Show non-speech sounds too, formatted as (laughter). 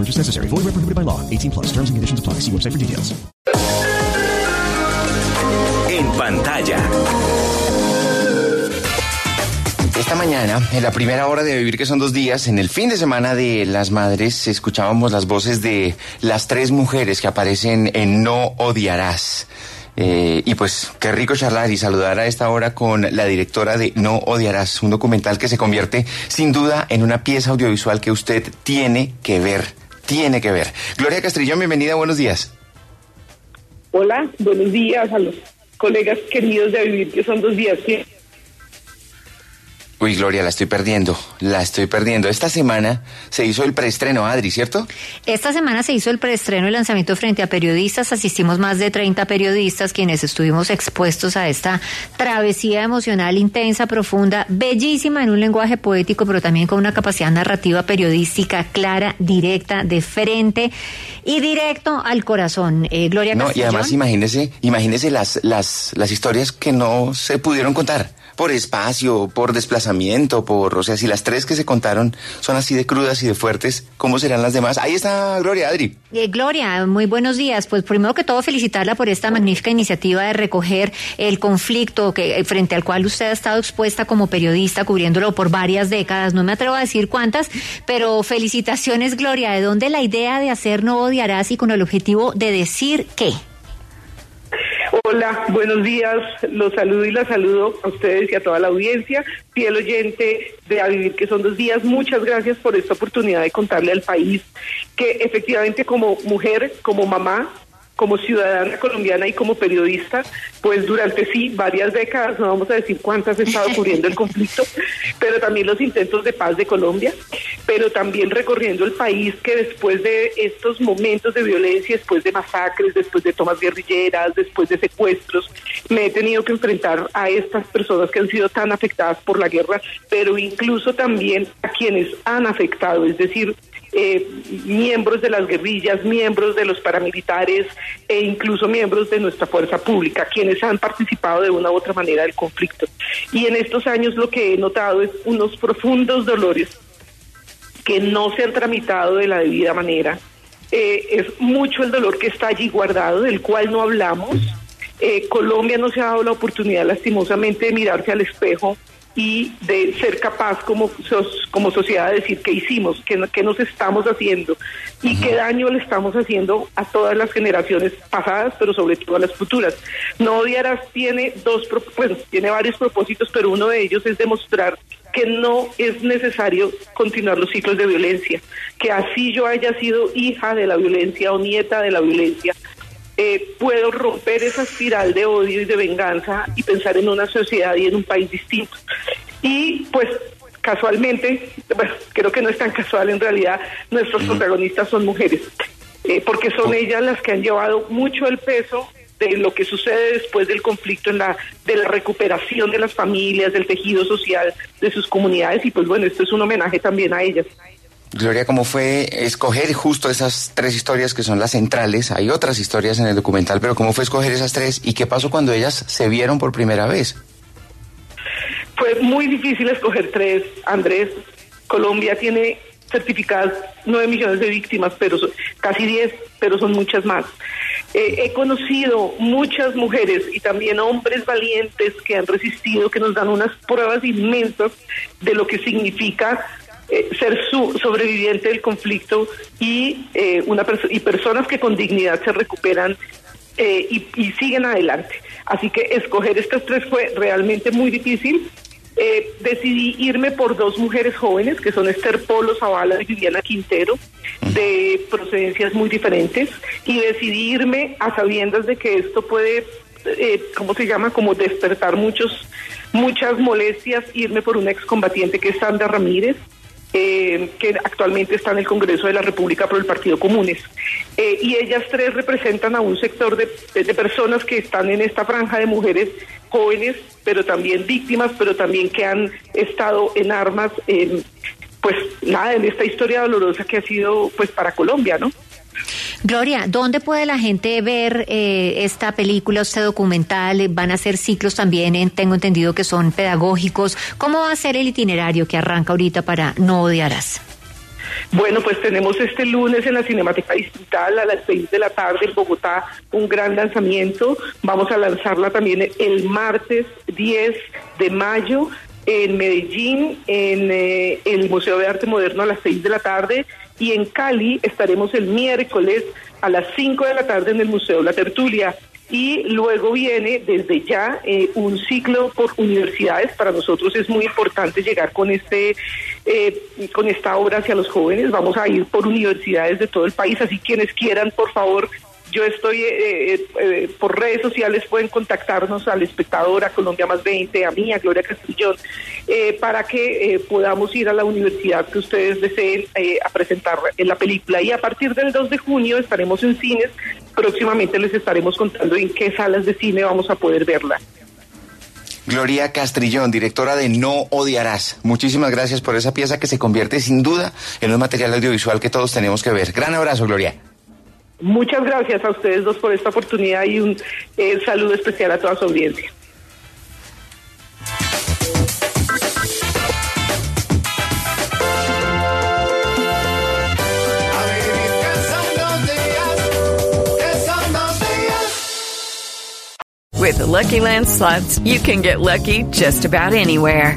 No purchase necessary. Void where prohibited by law. 18 plus. Terms and conditions apply. See website for details. En pantalla. Esta mañana, en la primera hora de Vivir que son dos días, en el fin de semana de las madres, escuchábamos las voces de las tres mujeres que aparecen en No Odiarás. Eh, y pues qué rico charlar y saludar a esta hora con la directora de No Odiarás, un documental que se convierte sin duda en una pieza audiovisual que usted tiene que ver, tiene que ver. Gloria Castrillón, bienvenida, buenos días. Hola, buenos días a los colegas queridos de Vivir que son dos días. Uy, Gloria, la estoy perdiendo, la estoy perdiendo. Esta semana se hizo el preestreno, Adri, ¿cierto? Esta semana se hizo el preestreno y lanzamiento frente a periodistas. Asistimos más de 30 periodistas quienes estuvimos expuestos a esta travesía emocional intensa, profunda, bellísima en un lenguaje poético, pero también con una capacidad narrativa periodística clara, directa, de frente y directo al corazón. Eh, Gloria No, y además imagínese, imagínese las, las, las historias que no se pudieron contar. Por espacio, por desplazamiento, por, o sea, si las tres que se contaron son así de crudas y de fuertes, ¿cómo serán las demás? Ahí está Gloria, Adri. Eh, Gloria, muy buenos días. Pues primero que todo felicitarla por esta magnífica iniciativa de recoger el conflicto que eh, frente al cual usted ha estado expuesta como periodista cubriéndolo por varias décadas. No me atrevo a decir cuántas, pero felicitaciones Gloria. ¿De dónde la idea de hacer No odiarás y con el objetivo de decir qué? Hola, buenos días. Los saludo y la saludo a ustedes y a toda la audiencia. Fiel oyente de A Vivir, que son dos días. Muchas gracias por esta oportunidad de contarle al país que efectivamente como mujer, como mamá, como ciudadana colombiana y como periodista, pues durante sí varias décadas, no vamos a decir cuántas he estado cubriendo el conflicto, (laughs) pero también los intentos de paz de Colombia, pero también recorriendo el país que después de estos momentos de violencia, después de masacres, después de tomas guerrilleras, después de secuestros, me he tenido que enfrentar a estas personas que han sido tan afectadas por la guerra, pero incluso también a quienes han afectado, es decir, eh, miembros de las guerrillas, miembros de los paramilitares e incluso miembros de nuestra fuerza pública, quienes han participado de una u otra manera del conflicto. Y en estos años lo que he notado es unos profundos dolores que no se han tramitado de la debida manera. Eh, es mucho el dolor que está allí guardado, del cual no hablamos. Eh, Colombia no se ha dado la oportunidad lastimosamente de mirarse al espejo y de ser capaz como, como sociedad de decir qué hicimos, qué, qué nos estamos haciendo y qué daño le estamos haciendo a todas las generaciones pasadas, pero sobre todo a las futuras. No odiarás tiene dos, bueno, tiene varios propósitos, pero uno de ellos es demostrar que no es necesario continuar los ciclos de violencia, que así yo haya sido hija de la violencia o nieta de la violencia, eh, puedo romper esa espiral de odio y de venganza y pensar en una sociedad y en un país distinto. Y pues casualmente, bueno, creo que no es tan casual en realidad, nuestros protagonistas son mujeres, eh, porque son ellas las que han llevado mucho el peso de lo que sucede después del conflicto en la de la recuperación de las familias, del tejido social de sus comunidades y pues bueno, esto es un homenaje también a ellas. Gloria, ¿cómo fue escoger justo esas tres historias que son las centrales? Hay otras historias en el documental, pero ¿cómo fue escoger esas tres? ¿Y qué pasó cuando ellas se vieron por primera vez? Fue muy difícil escoger tres, Andrés. Colombia tiene certificadas nueve millones de víctimas, pero son casi diez, pero son muchas más. Eh, he conocido muchas mujeres y también hombres valientes que han resistido, que nos dan unas pruebas inmensas de lo que significa eh, ser su sobreviviente del conflicto y eh, una y personas que con dignidad se recuperan eh, y, y siguen adelante. Así que escoger estas tres fue realmente muy difícil. Eh, decidí irme por dos mujeres jóvenes, que son Esther Polo Zavala y Viviana Quintero, de procedencias muy diferentes, y decidí irme a sabiendas de que esto puede, eh, ¿cómo se llama?, como despertar muchos, muchas molestias, irme por una excombatiente que es Sandra Ramírez, eh, que actualmente está en el Congreso de la República por el Partido Comunes. Eh, y ellas tres representan a un sector de, personas que están en esta franja de mujeres jóvenes, pero también víctimas, pero también que han estado en armas, pues nada, en esta historia dolorosa que ha sido pues para Colombia, ¿no? Gloria, ¿dónde puede la gente ver eh, esta película, este documental? ¿Van a ser ciclos también? En, tengo entendido que son pedagógicos. ¿Cómo va a ser el itinerario que arranca ahorita para No Odiarás? Bueno, pues tenemos este lunes en la Cinemática Distrital a las seis de la tarde en Bogotá un gran lanzamiento. Vamos a lanzarla también el martes 10 de mayo en Medellín, en eh, el Museo de Arte Moderno a las seis de la tarde y en Cali estaremos el miércoles a las 5 de la tarde en el Museo La Tertulia. Y luego viene desde ya eh, un ciclo por universidades. Para nosotros es muy importante llegar con este eh, con esta obra hacia los jóvenes. Vamos a ir por universidades de todo el país, así quienes quieran, por favor, yo estoy eh, eh, eh, por redes sociales, pueden contactarnos al espectador, a Colombia Más 20, a mí, a Gloria Castrillón, para que podamos ir a la universidad que ustedes deseen a presentar en la película. Y a partir del 2 de junio estaremos en cines. Próximamente les estaremos contando en qué salas de cine vamos a poder verla. Gloria Castrillón, directora de No Odiarás. Muchísimas gracias por esa pieza que se convierte sin duda en un material audiovisual que todos tenemos que ver. Gran abrazo, Gloria. Muchas gracias a ustedes dos por esta oportunidad y un eh, saludo especial a toda su audiencia. With the Lucky Land slots, you can get lucky just about anywhere.